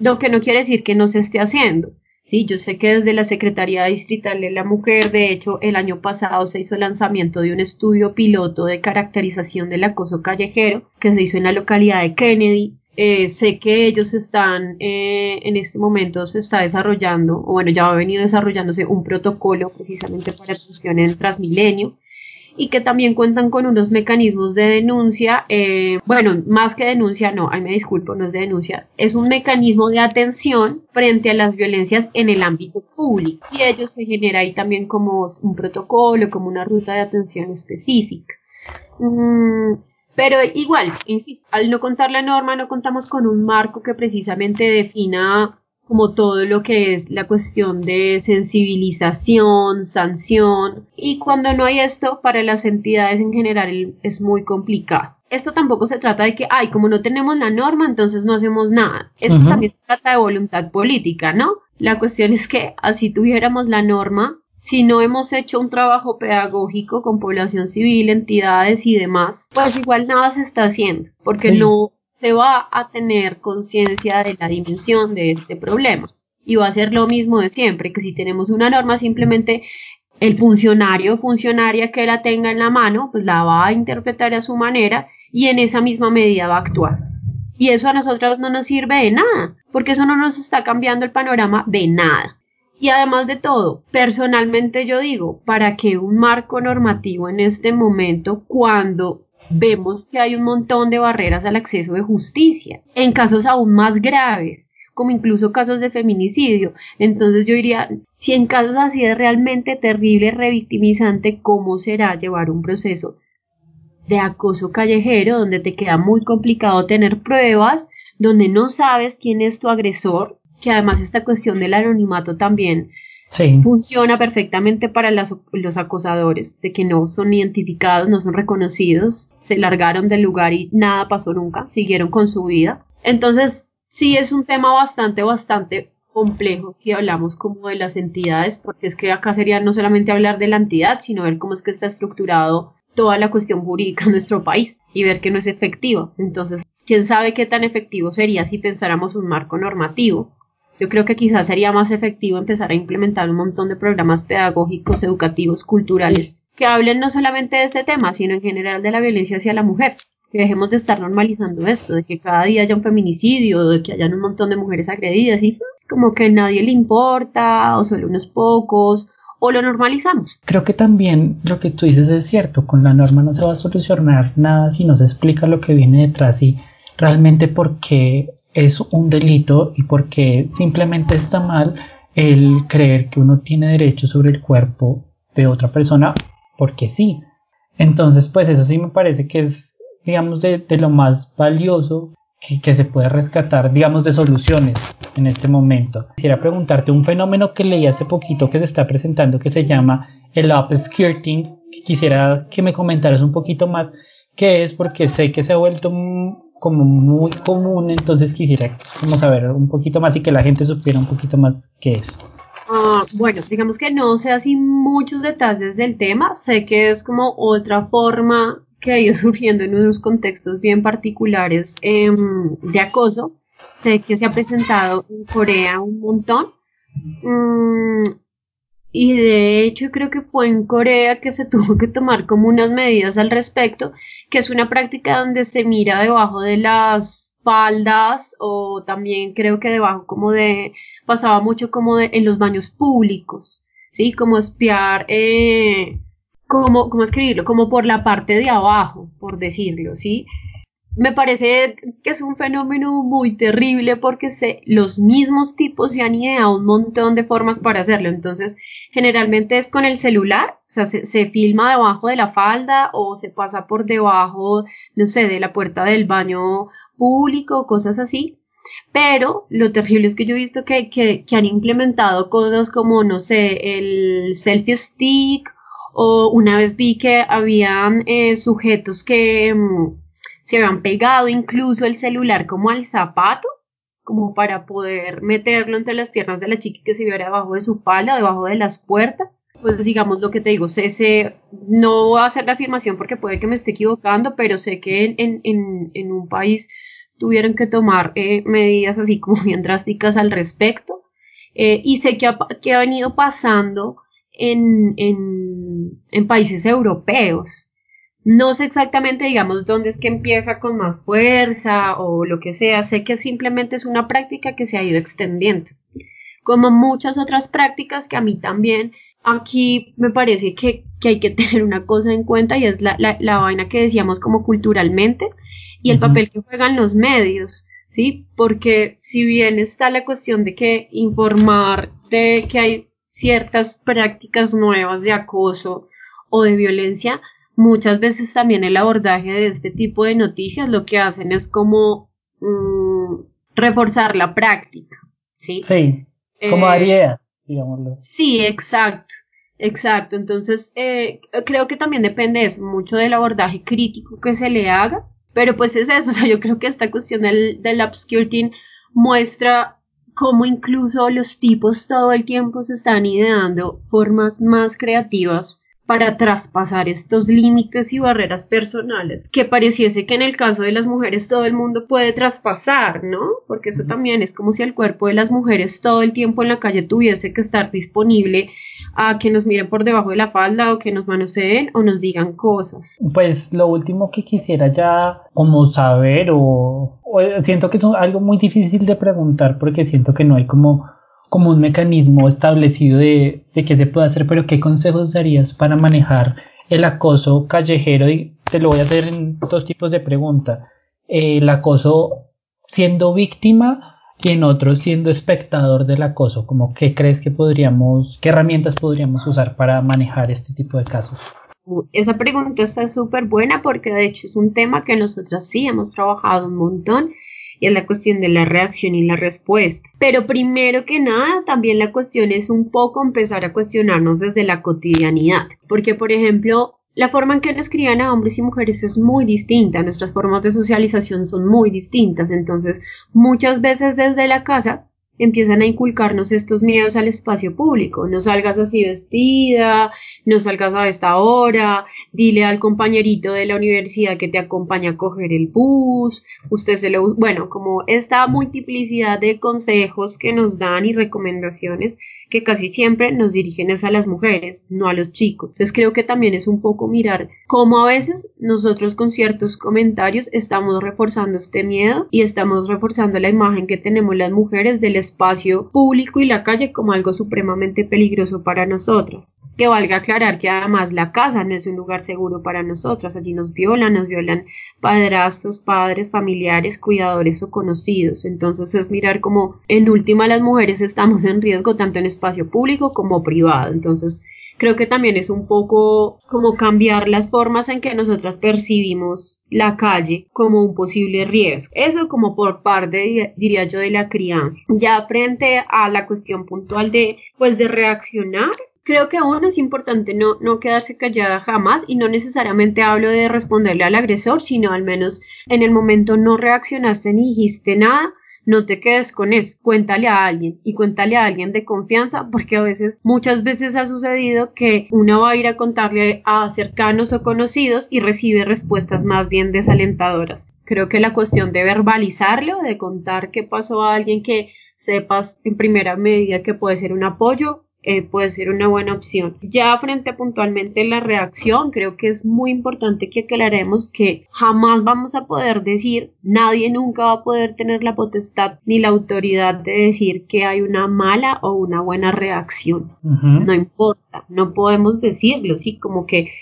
Lo que no quiere decir que no se esté haciendo. Sí, yo sé que desde la Secretaría Distrital de la Mujer, de hecho, el año pasado se hizo el lanzamiento de un estudio piloto de caracterización del acoso callejero que se hizo en la localidad de Kennedy. Eh, sé que ellos están, eh, en este momento se está desarrollando, o bueno, ya ha venido desarrollándose un protocolo precisamente para atención en Transmilenio y que también cuentan con unos mecanismos de denuncia, eh, bueno, más que denuncia, no, ahí me disculpo, no es de denuncia, es un mecanismo de atención frente a las violencias en el ámbito público y ello se genera ahí también como un protocolo, como una ruta de atención específica. Mm, pero igual, insisto, al no contar la norma, no contamos con un marco que precisamente defina como todo lo que es la cuestión de sensibilización, sanción, y cuando no hay esto, para las entidades en general es muy complicado. Esto tampoco se trata de que, ay, como no tenemos la norma, entonces no hacemos nada. Esto también se trata de voluntad política, ¿no? La cuestión es que así tuviéramos la norma, si no hemos hecho un trabajo pedagógico con población civil, entidades y demás, pues igual nada se está haciendo, porque no se va a tener conciencia de la dimensión de este problema. Y va a ser lo mismo de siempre, que si tenemos una norma, simplemente el funcionario o funcionaria que la tenga en la mano, pues la va a interpretar a su manera y en esa misma medida va a actuar. Y eso a nosotros no nos sirve de nada, porque eso no nos está cambiando el panorama de nada. Y además de todo, personalmente yo digo, ¿para qué un marco normativo en este momento cuando vemos que hay un montón de barreras al acceso de justicia, en casos aún más graves, como incluso casos de feminicidio. Entonces yo diría, si en casos así es realmente terrible, revictimizante, ¿cómo será llevar un proceso de acoso callejero donde te queda muy complicado tener pruebas, donde no sabes quién es tu agresor, que además esta cuestión del anonimato también Funciona perfectamente para los acosadores, de que no son identificados, no son reconocidos, se largaron del lugar y nada pasó nunca, siguieron con su vida. Entonces, sí es un tema bastante, bastante complejo si hablamos como de las entidades, porque es que acá sería no solamente hablar de la entidad, sino ver cómo es que está estructurado toda la cuestión jurídica en nuestro país y ver que no es efectivo. Entonces, quién sabe qué tan efectivo sería si pensáramos un marco normativo yo creo que quizás sería más efectivo empezar a implementar un montón de programas pedagógicos, educativos, culturales, que hablen no solamente de este tema, sino en general de la violencia hacia la mujer, que dejemos de estar normalizando esto, de que cada día haya un feminicidio, de que hayan un montón de mujeres agredidas y como que a nadie le importa o solo unos pocos o lo normalizamos. Creo que también lo que tú dices es cierto, con la norma no se va a solucionar nada si no se explica lo que viene detrás y realmente por qué es un delito y por qué simplemente está mal el creer que uno tiene derecho sobre el cuerpo de otra persona porque sí. Entonces, pues eso sí me parece que es, digamos, de, lo más valioso que, que, se puede rescatar, digamos, de soluciones en este momento. Quisiera preguntarte un fenómeno que leí hace poquito que se está presentando que se llama el upskirting. Quisiera que me comentaras un poquito más qué es porque sé que se ha vuelto como muy común, entonces quisiera como saber un poquito más y que la gente supiera un poquito más qué es. Ah, bueno, digamos que no sé así muchos detalles del tema, sé que es como otra forma que ha ido surgiendo en unos contextos bien particulares em, de acoso. Sé que se ha presentado en Corea un montón. Mm, y de hecho creo que fue en Corea que se tuvo que tomar como unas medidas al respecto, que es una práctica donde se mira debajo de las faldas o también creo que debajo como de pasaba mucho como de, en los baños públicos, ¿sí? Como espiar, eh, como, ¿cómo escribirlo? Como por la parte de abajo, por decirlo, ¿sí? Me parece que es un fenómeno muy terrible porque se, los mismos tipos se han ideado un montón de formas para hacerlo. Entonces, generalmente es con el celular, o sea, se, filma debajo de la falda o se pasa por debajo, no sé, de la puerta del baño público, cosas así. Pero lo terrible es que yo he visto que, que, han implementado cosas como, no sé, el selfie stick o una vez vi que habían eh, sujetos que mm, se habían pegado incluso el celular como al zapato, como para poder meterlo entre las piernas de la chica que se viera debajo de su falda, debajo de las puertas. Pues digamos lo que te digo, sé, no voy a hacer la afirmación porque puede que me esté equivocando, pero sé que en, en, en un país tuvieron que tomar eh, medidas así como bien drásticas al respecto. Eh, y sé que ha, que ha venido pasando en, en, en, países europeos. No sé exactamente, digamos, dónde es que empieza con más fuerza o lo que sea. Sé que simplemente es una práctica que se ha ido extendiendo. Como muchas otras prácticas que a mí también, aquí me parece que, que hay que tener una cosa en cuenta y es la, la, la vaina que decíamos como culturalmente y el papel que juegan los medios, ¿sí? Porque si bien está la cuestión de que informar de que hay ciertas prácticas nuevas de acoso o de violencia, muchas veces también el abordaje de este tipo de noticias lo que hacen es como mm, reforzar la práctica, ¿sí? Sí, como eh, digámoslo. Sí, exacto. Exacto, entonces eh, creo que también depende mucho del abordaje crítico que se le haga pero pues es eso, o sea, yo creo que esta cuestión del, del upskirting muestra cómo incluso los tipos todo el tiempo se están ideando formas más creativas para traspasar estos límites y barreras personales que pareciese que en el caso de las mujeres todo el mundo puede traspasar, ¿no? Porque eso también es como si el cuerpo de las mujeres todo el tiempo en la calle tuviese que estar disponible a que nos miren por debajo de la falda o que nos manoseen o nos digan cosas. Pues lo último que quisiera ya como saber o, siento que es algo muy difícil de preguntar porque siento que no hay como como un mecanismo establecido de, de qué se puede hacer, pero ¿qué consejos darías para manejar el acoso callejero? Y te lo voy a hacer en dos tipos de pregunta. El acoso siendo víctima y en otro siendo espectador del acoso, como qué crees que podríamos, qué herramientas podríamos usar para manejar este tipo de casos. Esa pregunta está súper buena porque de hecho es un tema que nosotros sí hemos trabajado un montón y es la cuestión de la reacción y la respuesta. Pero primero que nada, también la cuestión es un poco empezar a cuestionarnos desde la cotidianidad, porque por ejemplo, la forma en que nos crían a hombres y mujeres es muy distinta, nuestras formas de socialización son muy distintas, entonces muchas veces desde la casa empiezan a inculcarnos estos miedos al espacio público. No salgas así vestida, no salgas a esta hora, dile al compañerito de la universidad que te acompaña a coger el bus, usted se lo... Bueno, como esta multiplicidad de consejos que nos dan y recomendaciones que casi siempre nos dirigen es a las mujeres, no a los chicos. Entonces creo que también es un poco mirar cómo a veces nosotros con ciertos comentarios estamos reforzando este miedo y estamos reforzando la imagen que tenemos las mujeres del espacio público y la calle como algo supremamente peligroso para nosotras. Que valga aclarar que además la casa no es un lugar seguro para nosotras, allí nos violan, nos violan padrastros, padres, familiares, cuidadores o conocidos. Entonces es mirar como en última las mujeres estamos en riesgo tanto en espacio público como privado. Entonces creo que también es un poco como cambiar las formas en que nosotras percibimos la calle como un posible riesgo. Eso como por parte, diría yo, de la crianza. Ya frente a la cuestión puntual de, pues, de reaccionar, creo que uno es importante no, no quedarse callada jamás y no necesariamente hablo de responderle al agresor, sino al menos en el momento no reaccionaste ni dijiste nada, no te quedes con eso, cuéntale a alguien y cuéntale a alguien de confianza porque a veces, muchas veces ha sucedido que uno va a ir a contarle a cercanos o conocidos y recibe respuestas más bien desalentadoras. Creo que la cuestión de verbalizarlo, de contar qué pasó a alguien que sepas en primera medida que puede ser un apoyo, eh, puede ser una buena opción. Ya frente a puntualmente la reacción, creo que es muy importante que aclaremos que jamás vamos a poder decir, nadie nunca va a poder tener la potestad ni la autoridad de decir que hay una mala o una buena reacción. No importa, no podemos decirlo, sí, como que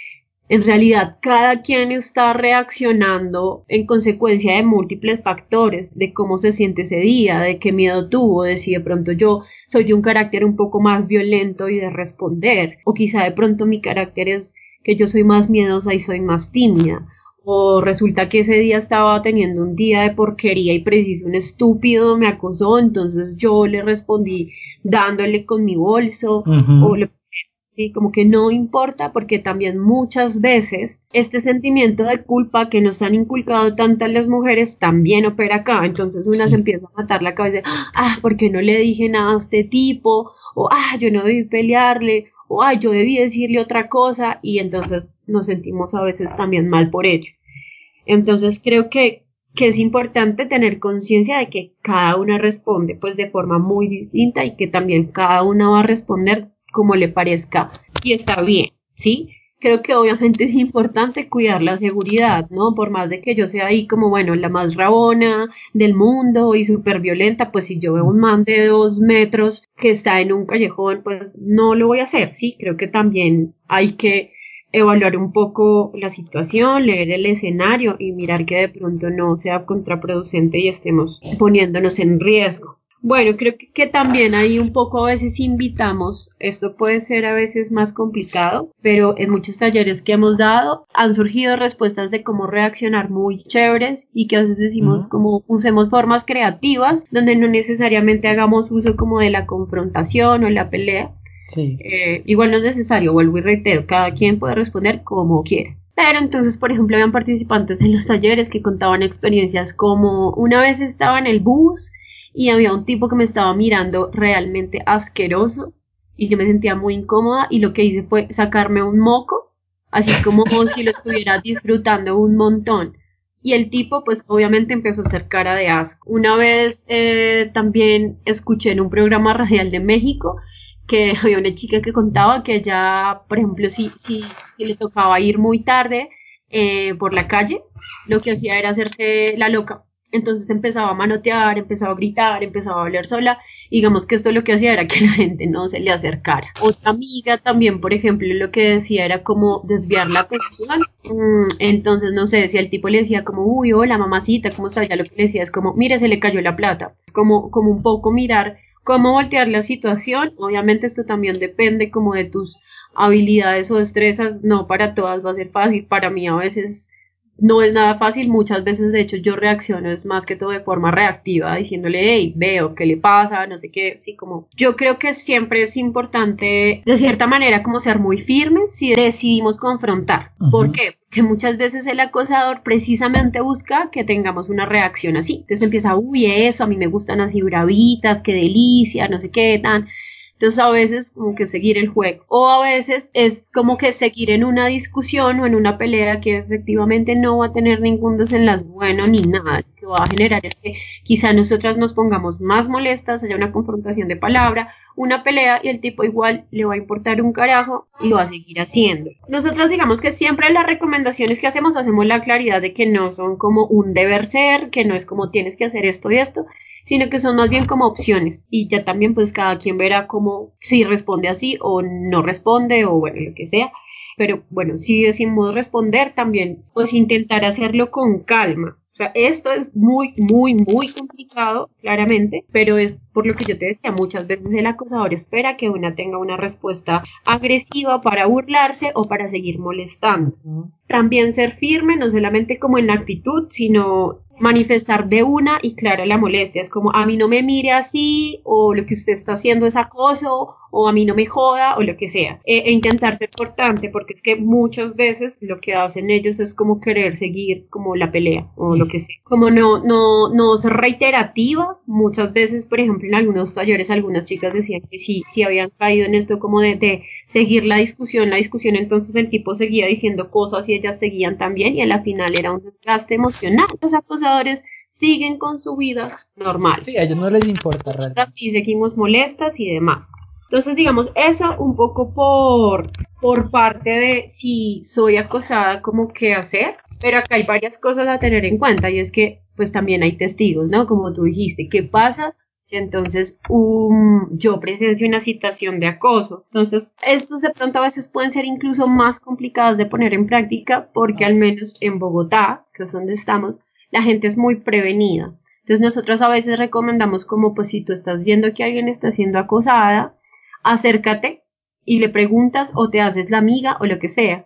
en realidad, cada quien está reaccionando en consecuencia de múltiples factores, de cómo se siente ese día, de qué miedo tuvo, de si de pronto yo soy de un carácter un poco más violento y de responder, o quizá de pronto mi carácter es que yo soy más miedosa y soy más tímida, o resulta que ese día estaba teniendo un día de porquería y preciso un estúpido me acosó, entonces yo le respondí dándole con mi bolso, o le ¿sí? Como que no importa porque también muchas veces este sentimiento de culpa que nos han inculcado tantas las mujeres también opera acá. Entonces una se empieza a matar la cabeza, ah, porque no le dije nada a este tipo, o ah, yo no debí pelearle, o ah, yo debí decirle otra cosa, y entonces nos sentimos a veces también mal por ello. Entonces creo que que es importante tener conciencia de que cada una responde pues de forma muy distinta y que también cada una va a responder como le parezca y está bien, ¿sí? Creo que obviamente es importante cuidar la seguridad, ¿no? Por más de que yo sea ahí como, bueno, la más rabona del mundo y súper violenta, pues si yo veo un man de dos metros que está en un callejón, pues no lo voy a hacer, ¿sí? Creo que también hay que evaluar un poco la situación, leer el escenario y mirar que de pronto no sea contraproducente y estemos poniéndonos en riesgo. Bueno, creo que, también ahí un poco a veces invitamos, esto puede ser a veces más complicado, pero en muchos talleres que hemos dado han surgido respuestas de cómo reaccionar muy chéveres y que a veces decimos como usemos formas creativas donde no necesariamente hagamos uso como de la confrontación o la pelea. Sí. Eh, igual no es necesario, vuelvo y reitero, cada quien puede responder como quiera. Pero entonces, por ejemplo, habían participantes en los talleres que contaban experiencias como una vez estaba en el bus y había un tipo que me estaba mirando realmente asqueroso y yo me sentía muy incómoda y lo que hice fue sacarme un moco, así como si lo estuviera disfrutando un montón. Y el tipo pues obviamente empezó a hacer cara de asco. Una vez eh, también escuché en un programa radial de México que había una chica que contaba que ella, por ejemplo, si, si, si le tocaba ir muy tarde eh, por la calle, lo que hacía era hacerse la loca entonces empezaba a manotear, empezaba a gritar, empezaba a hablar sola. digamos que esto lo que hacía era que la gente no se le acercara. Otra amiga también, por ejemplo, lo que decía era como desviar la atención. Mm, entonces, no sé, si al tipo le decía como, uy, hola mamacita, ¿cómo está? Ya lo que le decía es como, mire, se le cayó la plata. Como, como un poco mirar cómo voltear la situación. Obviamente esto también depende como de tus habilidades o destrezas. No para todas va a ser fácil. Para mí a veces no es nada fácil, muchas veces de hecho yo reacciono es más que todo de forma reactiva, diciéndole, hey, veo qué le pasa, no sé qué, y como yo creo que siempre es importante de cierta manera como ser muy firmes si decidimos confrontar. ¿Por qué? Porque muchas veces el acosador precisamente busca que tengamos una reacción así. Entonces empieza, uy, eso, a mí me gustan así bravitas, qué delicia, no sé qué, tan. Entonces a veces como que seguir el juego o a veces es como que seguir en una discusión o en una pelea que efectivamente no va a tener ningún desenlace bueno ni nada. Lo que va a generar es que quizá nosotras nos pongamos más molestas, haya una confrontación de palabra una pelea y el tipo igual le va a importar un carajo y lo va a seguir haciendo. Nosotros digamos que siempre las recomendaciones que hacemos hacemos la claridad de que no son como un deber ser, que no es como tienes que hacer esto y esto, sino que son más bien como opciones y ya también pues cada quien verá como si responde así o no responde o bueno, lo que sea. Pero bueno, si decimos responder también, pues intentar hacerlo con calma. O sea, esto es muy, muy, muy complicado, claramente, pero es por lo que yo te decía, muchas veces el acosador espera que una tenga una respuesta agresiva para burlarse o para seguir molestando. También ser firme, no solamente como en la actitud, sino manifestar de una y clara la molestia. Es como a mí no me mire así, o lo que usted está haciendo es acoso, o a mí no me joda, o lo que sea. E, e, intentar ser importante, porque es que muchas veces lo que hacen ellos es como querer seguir como la pelea, o lo que sea. Como no, no, no ser reiterativa. Muchas veces, por ejemplo, en algunos talleres, algunas chicas decían que sí, sí habían caído en esto como de, de seguir la discusión, la discusión, entonces el tipo seguía diciendo cosas y ellas seguían también, y a la final era un desgaste emocional. Esa siguen con su vida normal. Sí, a ellos no les importa realmente. Sí, seguimos molestas y demás. Entonces, digamos, eso un poco por, por parte de si soy acosada, como qué hacer. Pero acá hay varias cosas a tener en cuenta y es que pues también hay testigos, ¿no? Como tú dijiste, ¿qué pasa si entonces um, yo presencio una situación de acoso? Entonces, estos de pronto a veces pueden ser incluso más complicados de poner en práctica porque al menos en Bogotá, que es donde estamos, la gente es muy prevenida. Entonces nosotros a veces recomendamos como pues si tú estás viendo que alguien está siendo acosada, acércate y le preguntas o te haces la amiga o lo que sea.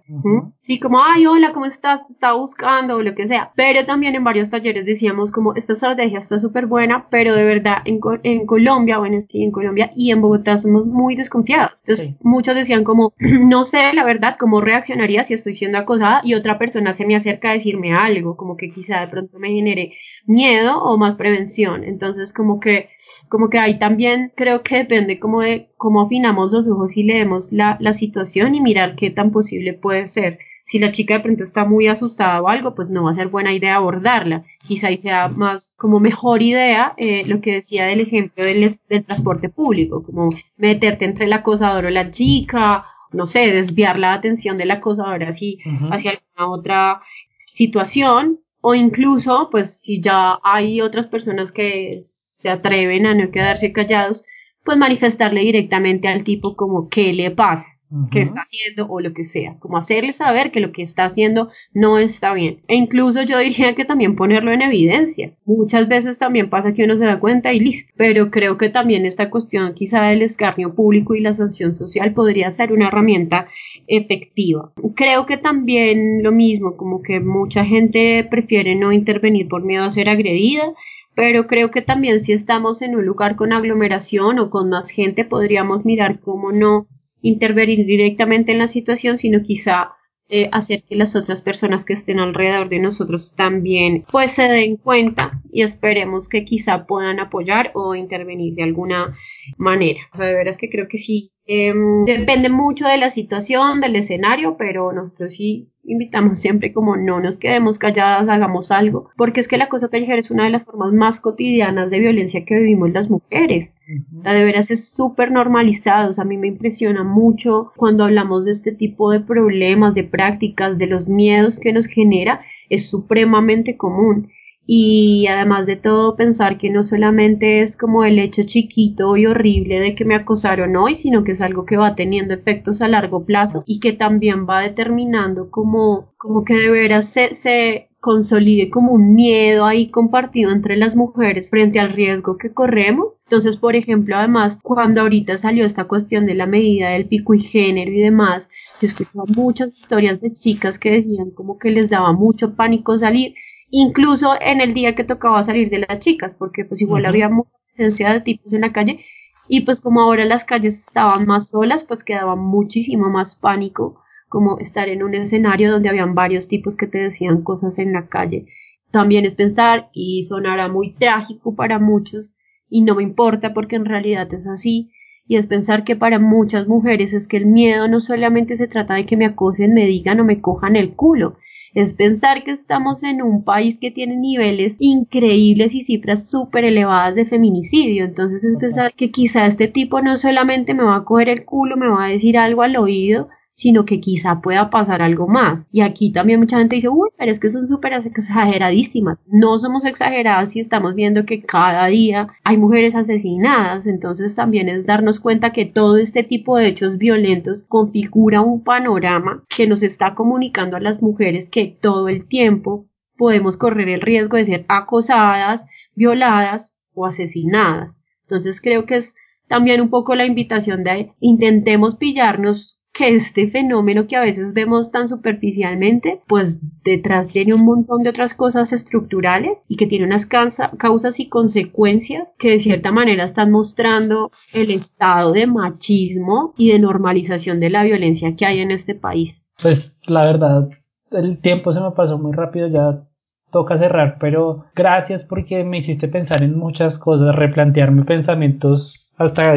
Sí, como, ay, hola, ¿cómo estás? Te estaba buscando o lo que sea. Pero también en varios talleres decíamos como, esta estrategia está súper buena, pero de verdad en, en Colombia, bueno, sí, en Colombia y en Bogotá somos muy desconfiados. Entonces, muchos decían como, no sé la verdad cómo reaccionaría si estoy siendo acosada y otra persona se me acerca a decirme algo, como que quizá de pronto me genere miedo o más prevención. Entonces, como que, como que ahí también creo que depende como de cómo afinamos los ojos y leemos la, la situación y mirar qué tan posible puede ser. Si la chica de pronto está muy asustada o algo, pues no va a ser buena idea abordarla. Quizá ahí sea más como mejor idea eh, lo que decía del ejemplo del, del transporte público, como meterte entre el acosador o la chica, no sé, desviar la atención del acosador así hacia alguna otra situación o incluso, pues si ya hay otras personas que se atreven a no quedarse callados, pues manifestarle directamente al tipo como qué le pasa que está haciendo o lo que sea, como hacerle saber que lo que está haciendo no está bien. E incluso yo diría que también ponerlo en evidencia. Muchas veces también pasa que uno se da cuenta y listo, pero creo que también esta cuestión quizá del escarnio público y la sanción social podría ser una herramienta efectiva. Creo que también lo mismo, como que mucha gente prefiere no intervenir por miedo a ser agredida pero creo que también si estamos en un lugar con aglomeración o con más gente podríamos mirar cómo no intervenir directamente en la situación, sino quizá eh, hacer que las otras personas que estén alrededor de nosotros también pues se den cuenta y esperemos que quizá puedan apoyar o intervenir de alguna manera. O sea, de veras que creo que sí, em, depende mucho de la situación, del escenario, pero nosotros sí invitamos siempre como no nos quedemos calladas, hagamos algo, porque es que la cosa callejera es una de las formas más cotidianas de violencia que vivimos las mujeres. La de veras es súper normalizado, o sea, a mí me impresiona mucho cuando hablamos de este tipo de problemas, de prácticas, de los miedos que nos genera, es supremamente común y además de todo pensar que no solamente es como el hecho chiquito y horrible de que me acosaron hoy, sino que es algo que va teniendo efectos a largo plazo y que también va determinando como, como que de veras se, se consolide como un miedo ahí compartido entre las mujeres frente al riesgo que corremos. Entonces, por ejemplo, además, cuando ahorita salió esta cuestión de la medida del pico y género y demás, yo escuchaba muchas historias de chicas que decían como que les daba mucho pánico salir incluso en el día que tocaba salir de las chicas, porque pues igual había mucha presencia de tipos en la calle y pues como ahora las calles estaban más solas, pues quedaba muchísimo más pánico como estar en un escenario donde habían varios tipos que te decían cosas en la calle. También es pensar y sonará muy trágico para muchos y no me importa porque en realidad es así y es pensar que para muchas mujeres es que el miedo no solamente se trata de que me acosen, me digan o me cojan el culo, es pensar que estamos en un país que tiene niveles increíbles y cifras súper elevadas de feminicidio. Entonces es pensar que quizá este tipo no solamente me va a coger el culo, me va a decir algo al oído, sino que quizá pueda pasar algo más. Y aquí también mucha gente dice, uy, pero es que son súper exageradísimas. No somos exageradas si estamos viendo que cada día hay mujeres asesinadas. Entonces también es darnos cuenta que todo este tipo de hechos violentos configura un panorama que nos está comunicando a las mujeres que todo el tiempo podemos correr el riesgo de ser acosadas, violadas o asesinadas. Entonces creo que es también un poco la invitación de intentemos pillarnos que este fenómeno que a veces vemos tan superficialmente, pues detrás tiene un montón de otras cosas estructurales y que tiene unas causas y consecuencias que de cierta manera están mostrando el estado de machismo y de normalización de la violencia que hay en este país. Pues la verdad, el tiempo se me pasó muy rápido, ya toca cerrar, pero gracias porque me hiciste pensar en muchas cosas, replantearme pensamientos hasta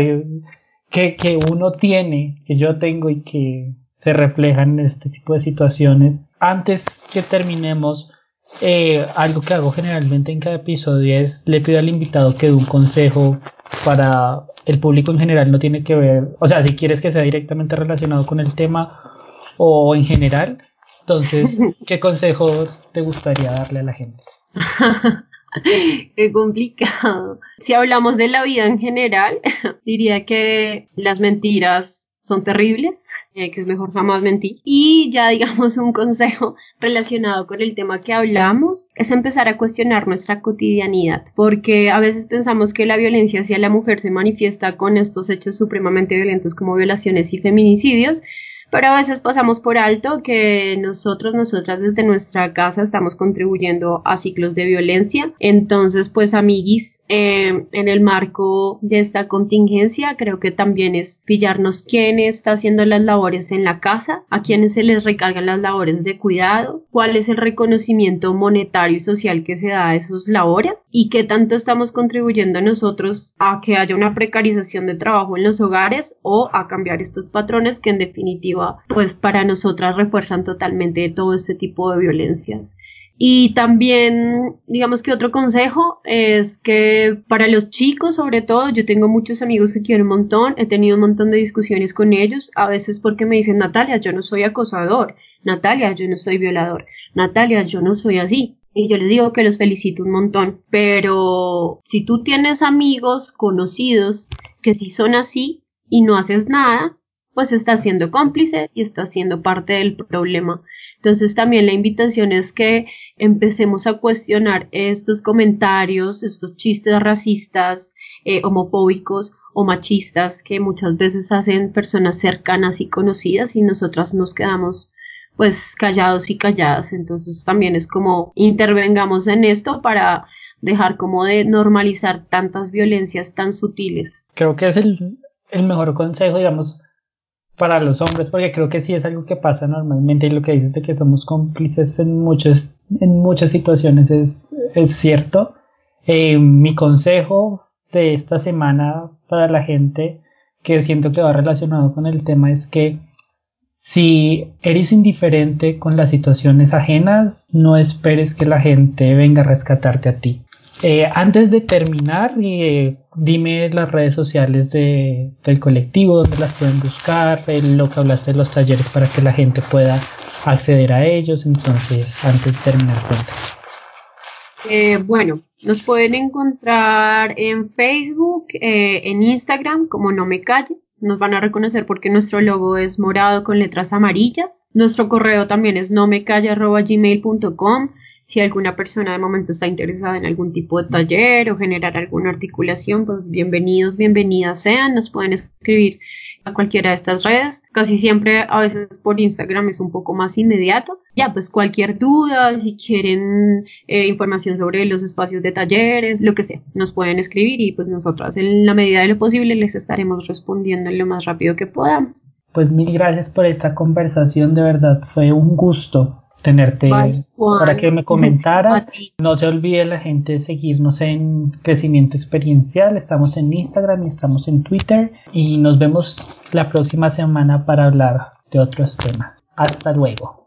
que, que uno tiene, que yo tengo y que se reflejan en este tipo de situaciones. Antes que terminemos, eh, algo que hago generalmente en cada episodio es le pido al invitado que dé un consejo para el público en general, no tiene que ver, o sea, si quieres que sea directamente relacionado con el tema o en general, entonces, ¿qué consejo te gustaría darle a la gente? Qué complicado. Si hablamos de la vida en general, diría que las mentiras son terribles, eh, que es mejor jamás mentir. Y ya digamos un consejo relacionado con el tema que hablamos es empezar a cuestionar nuestra cotidianidad, porque a veces pensamos que la violencia hacia la mujer se manifiesta con estos hechos supremamente violentos como violaciones y feminicidios, pero a veces pasamos por alto que nosotros, nosotras desde nuestra casa estamos contribuyendo a ciclos de violencia. Entonces, pues, amiguis, eh, en el marco de esta contingencia, creo que también es pillarnos quién está haciendo las labores en la casa, a quiénes se les recargan las labores de cuidado, cuál es el reconocimiento monetario y social que se da a esas labores y qué tanto estamos contribuyendo nosotros a que haya una precarización de trabajo en los hogares o a cambiar estos patrones que en definitiva pues para nosotras refuerzan totalmente todo este tipo de violencias. Y también, digamos que otro consejo es que para los chicos, sobre todo, yo tengo muchos amigos que quiero un montón, he tenido un montón de discusiones con ellos, a veces porque me dicen, Natalia, yo no soy acosador, Natalia, yo no soy violador, Natalia, yo no soy así. Y yo les digo que los felicito un montón, pero si tú tienes amigos conocidos que sí son así y no haces nada, pues está siendo cómplice y está siendo parte del problema. Entonces también la invitación es que empecemos a cuestionar estos comentarios, estos chistes racistas, eh, homofóbicos o machistas que muchas veces hacen personas cercanas y conocidas y nosotras nos quedamos pues callados y calladas. Entonces también es como intervengamos en esto para dejar como de normalizar tantas violencias tan sutiles. Creo que es el, el mejor consejo, digamos, para los hombres, porque creo que sí es algo que pasa normalmente y lo que dices de que somos cómplices en muchas, en muchas situaciones es, es cierto. Eh, mi consejo de esta semana para la gente que siento que va relacionado con el tema es que si eres indiferente con las situaciones ajenas, no esperes que la gente venga a rescatarte a ti. Eh, antes de terminar, eh, dime las redes sociales de, del colectivo, donde las pueden buscar, lo que hablaste de los talleres para que la gente pueda acceder a ellos. Entonces, antes de terminar, cuéntame. Eh, bueno, nos pueden encontrar en Facebook, en Instagram, como No Me Calle. Nos van a reconocer porque nuestro logo es morado con letras amarillas. Nuestro correo también es nomecalle.gmail.com. Si alguna persona de momento está interesada en algún tipo de taller o generar alguna articulación, pues bienvenidos, bienvenidas sean, nos pueden escribir a cualquiera de estas redes. Casi siempre, a veces por Instagram es un poco más inmediato. Ya, pues cualquier duda, si quieren eh, información sobre los espacios de talleres, lo que sea, nos pueden escribir y pues nosotras en la medida de lo posible les estaremos respondiendo lo más rápido que podamos. Pues mil gracias por esta conversación, de verdad fue un gusto tenerte para que me comentaras. No se olvide la gente seguirnos en Crecimiento Experiencial. Estamos en Instagram y estamos en Twitter. Y nos vemos la próxima semana para hablar de otros temas. Hasta luego.